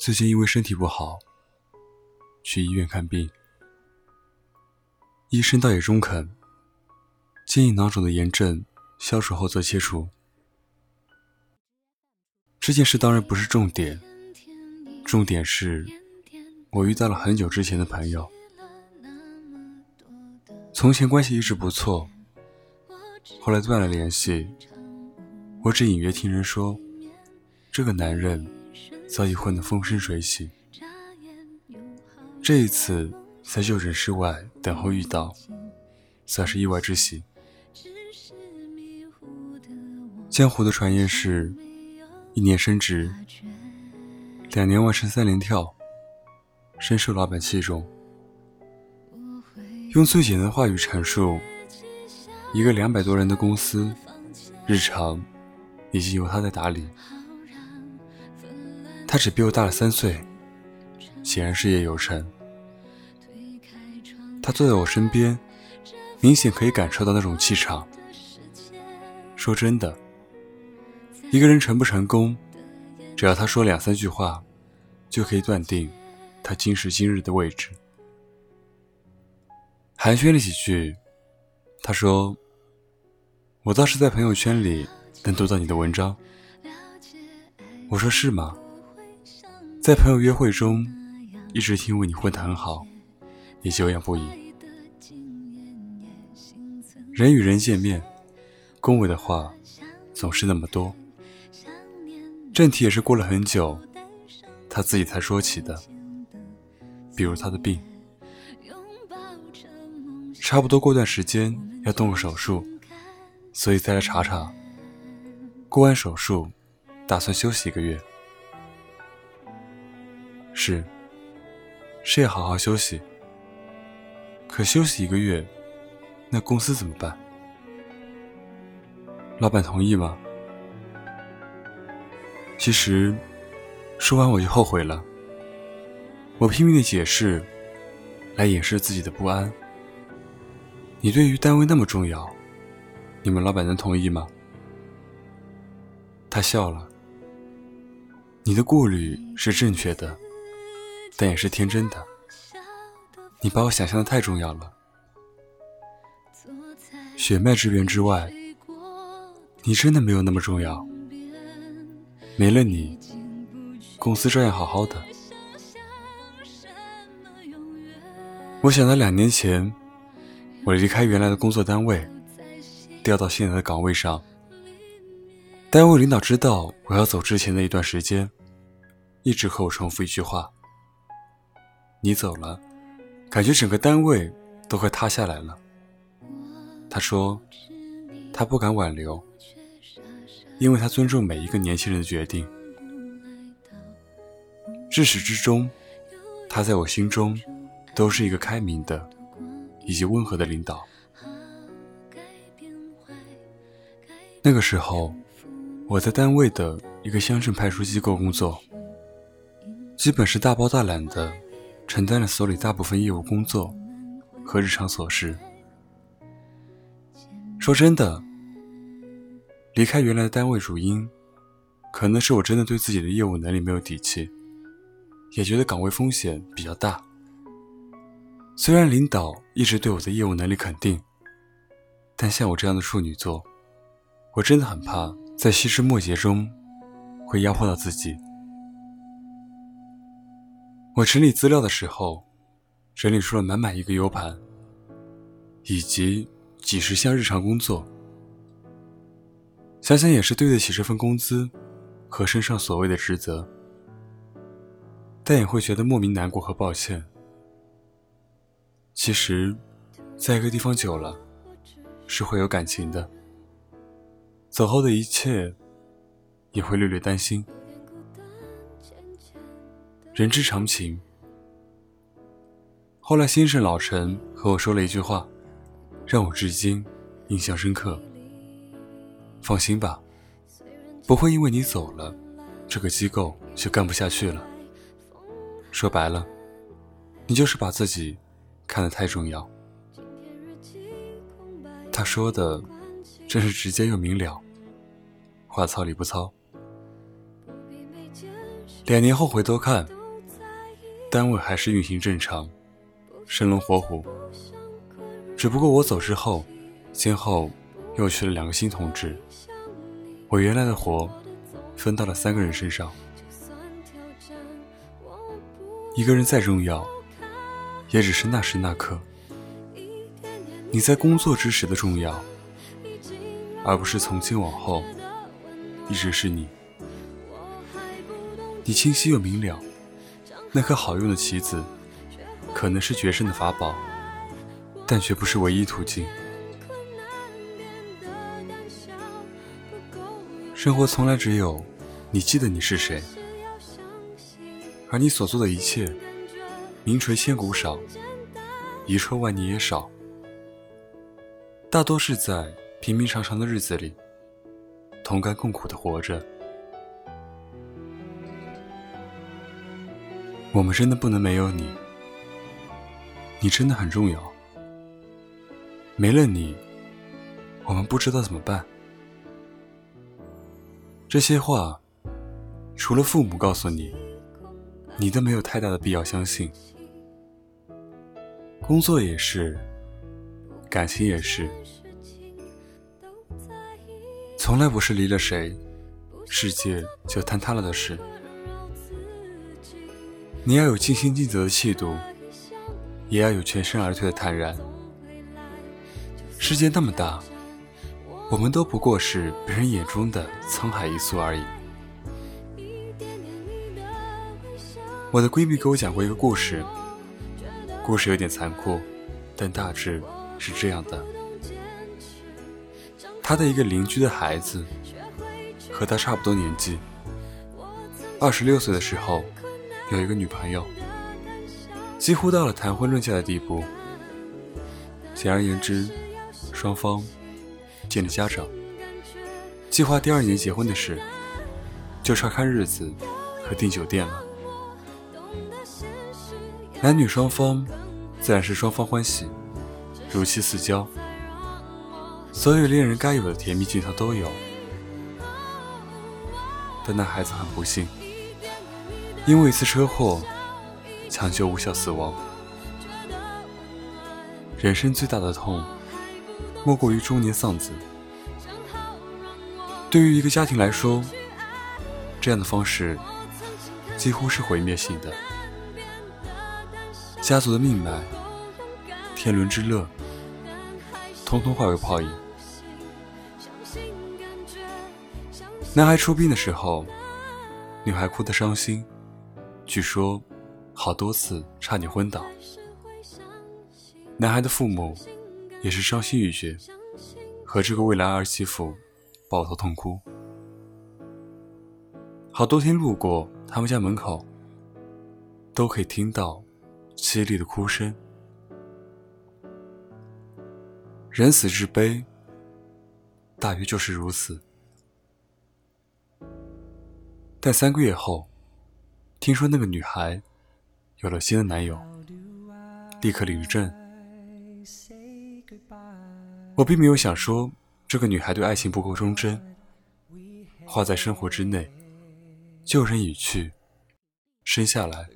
最近因为身体不好，去医院看病。医生倒也中肯，建议囊肿的炎症消除后再切除。这件事当然不是重点，重点是我遇到了很久之前的朋友，从前关系一直不错，后来断了联系。我只隐约听人说，这个男人。早已混得风生水起，这一次在就诊室外等候遇到，算是意外之喜。江湖的传言是，一年升职，两年完成三连跳，深受老板器重。用最简单的话语阐述，一个两百多人的公司，日常已经由他在打理。他只比我大了三岁，显然事业有成。他坐在我身边，明显可以感受到那种气场。说真的，一个人成不成功，只要他说两三句话，就可以断定他今时今日的位置。寒暄了几句，他说：“我倒是在朋友圈里能读到你的文章。”我说：“是吗？”在朋友约会中，一直听为你混得很好，也久仰不已。人与人见面，恭维的话总是那么多。正题也是过了很久，他自己才说起的，比如他的病，差不多过段时间要动个手术，所以再来查查。过完手术，打算休息一个月。是，是要好好休息。可休息一个月，那公司怎么办？老板同意吗？其实，说完我就后悔了。我拼命的解释，来掩饰自己的不安。你对于单位那么重要，你们老板能同意吗？他笑了。你的顾虑是正确的。但也是天真的，你把我想象的太重要了。血脉之源之外，你真的没有那么重要。没了你，公司照样好好的。我想到两年前，我离开原来的工作单位，调到现在的岗位上。单位领导知道我要走之前的一段时间，一直和我重复一句话。你走了，感觉整个单位都快塌下来了。他说，他不敢挽留，因为他尊重每一个年轻人的决定。至始至终，他在我心中都是一个开明的以及温和的领导。那个时候，我在单位的一个乡镇派出机构工作，基本是大包大揽的。承担了所里大部分业务工作和日常琐事。说真的，离开原来的单位主因，可能是我真的对自己的业务能力没有底气，也觉得岗位风险比较大。虽然领导一直对我的业务能力肯定，但像我这样的处女座，我真的很怕在细枝末节中会压迫到自己。我整理资料的时候，整理出了满满一个 U 盘，以及几十项日常工作。想想也是对得起这份工资和身上所谓的职责，但也会觉得莫名难过和抱歉。其实，在一个地方久了，是会有感情的。走后的一切，也会略略担心。人之常情。后来，先生老陈和我说了一句话，让我至今印象深刻。放心吧，不会因为你走了，这个机构就干不下去了。说白了，你就是把自己看得太重要。他说的真是直接又明了，话糙理不糙。两年后回头看，单位还是运行正常，生龙活虎。只不过我走之后，先后又去了两个新同志，我原来的活分到了三个人身上。一个人再重要，也只是那时那刻。你在工作之时的重要，而不是从今往后一直是你。你清晰又明了，那颗好用的棋子，可能是决胜的法宝，但却不是唯一途径。生活从来只有你记得你是谁，而你所做的一切，名垂千古少，遗臭万年也少。大多是在平平常常的日子里，同甘共苦的活着。我们真的不能没有你，你真的很重要。没了你，我们不知道怎么办。这些话，除了父母告诉你，你都没有太大的必要相信。工作也是。感情也是，从来不是离了谁，世界就坍塌了的事。你要有尽心尽责的气度，也要有全身而退的坦然。世界那么大，我们都不过是别人眼中的沧海一粟而已。我的闺蜜给我讲过一个故事，故事有点残酷，但大致。是这样的，她的一个邻居的孩子和他差不多年纪，二十六岁的时候有一个女朋友，几乎到了谈婚论嫁的地步。简而言之，双方见了家长，计划第二年结婚的事，就差看日子和订酒店了。男女双方自然是双方欢喜。如漆似胶，所有恋人该有的甜蜜镜头都有。但那孩子很不幸，因为一次车祸，抢救无效死亡。人生最大的痛，莫过于中年丧子。对于一个家庭来说，这样的方式几乎是毁灭性的。家族的命脉，天伦之乐。通通化为泡影。男孩出殡的时候，女孩哭得伤心，据说好多次差点昏倒。男孩的父母也是伤心欲绝，和这个未来儿媳妇抱头痛哭。好多天路过他们家门口，都可以听到凄厉的哭声。人死之悲，大约就是如此。但三个月后，听说那个女孩有了新的男友，立刻领证。我并没有想说这个女孩对爱情不够忠贞，花在生活之内，旧人已去，生下来，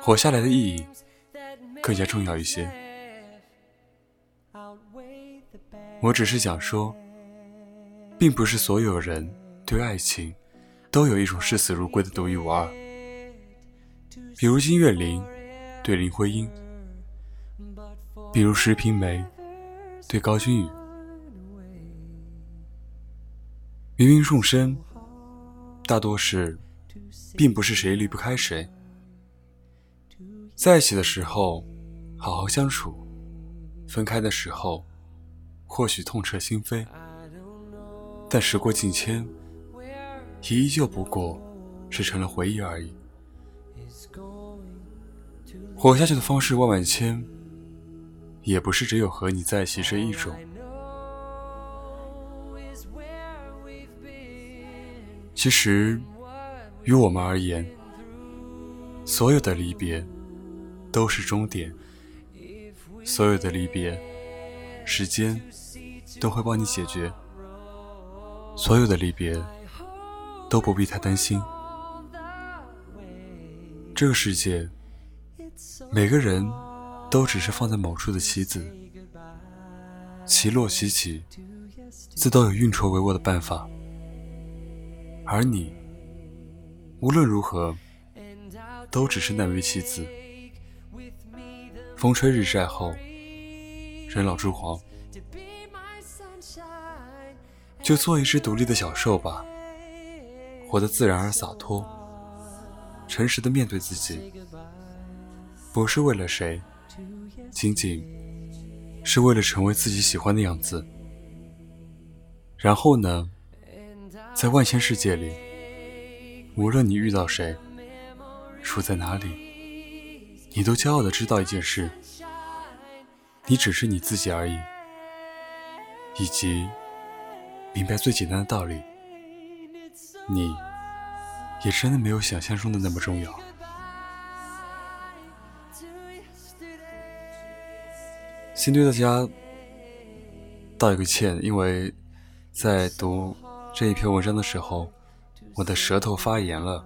活下来的意义更加重要一些。我只是想说，并不是所有人对爱情都有一种视死如归的独一无二。比如金岳霖对林徽因，比如石平梅对高君宇。芸芸众生，大多是，并不是谁离不开谁。在一起的时候，好好相处；分开的时候。或许痛彻心扉，但时过境迁，也依旧不过是成了回忆而已。活下去的方式万万千，也不是只有和你在一起这一种。其实，于我们而言，所有的离别都是终点，所有的离别，时间。都会帮你解决所有的离别，都不必太担心。这个世界，每个人都只是放在某处的棋子，棋落棋起，自都有运筹帷幄的办法。而你，无论如何，都只是那枚棋子。风吹日晒后，人老珠黄，就做一只独立的小兽吧，活得自然而洒脱，诚实的面对自己，不是为了谁，仅仅是为了成为自己喜欢的样子。然后呢？在万千世界里，无论你遇到谁，处在哪里，你都骄傲的知道一件事：你只是你自己而已，以及明白最简单的道理，你也真的没有想象中的那么重要。先对大家道一个歉，因为在读。这一篇文章的时候，我的舌头发炎了，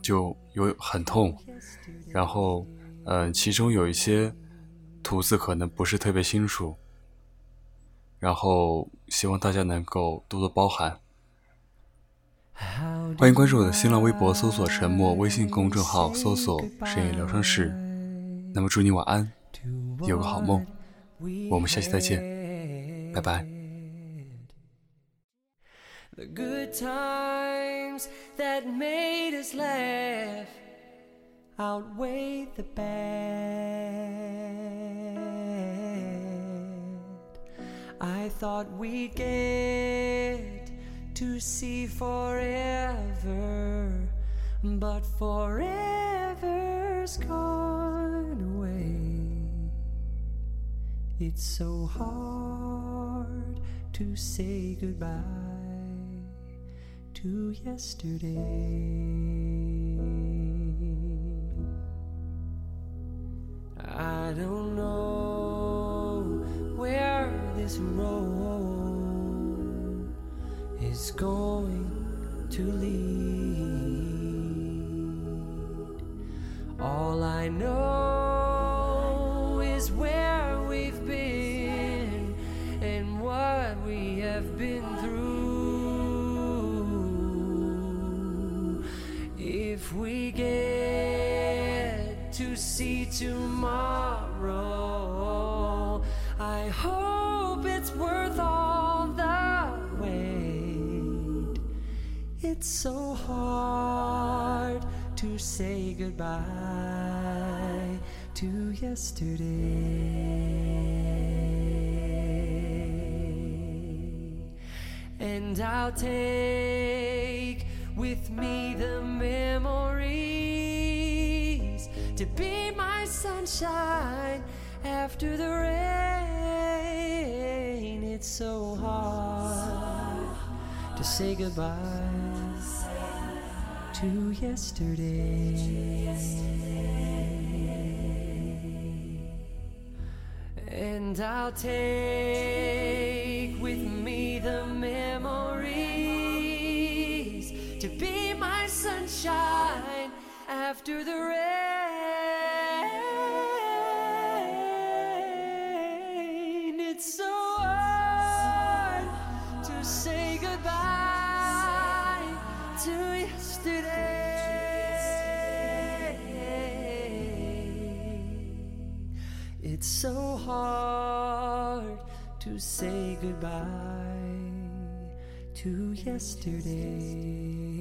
就有很痛，然后，嗯，其中有一些吐字可能不是特别清楚，然后希望大家能够多多包涵。欢迎关注我的新浪微博，搜索“沉默”，微信公众号搜索“深夜疗伤室”。那么祝你晚安，有个好梦，我们下期再见，拜拜。The good times that made us laugh outweigh the bad. I thought we'd get to see forever, but forever's gone away. It's so hard to say goodbye to yesterday. Going to lead. All I know is where we've been and what we have been through. If we get to see tomorrow, I hope it's worth all It's so hard to say goodbye to yesterday. And I'll take with me the memories to be my sunshine after the rain. It's so hard to say goodbye to yesterday. And I'll take It's so hard to say goodbye to yesterday.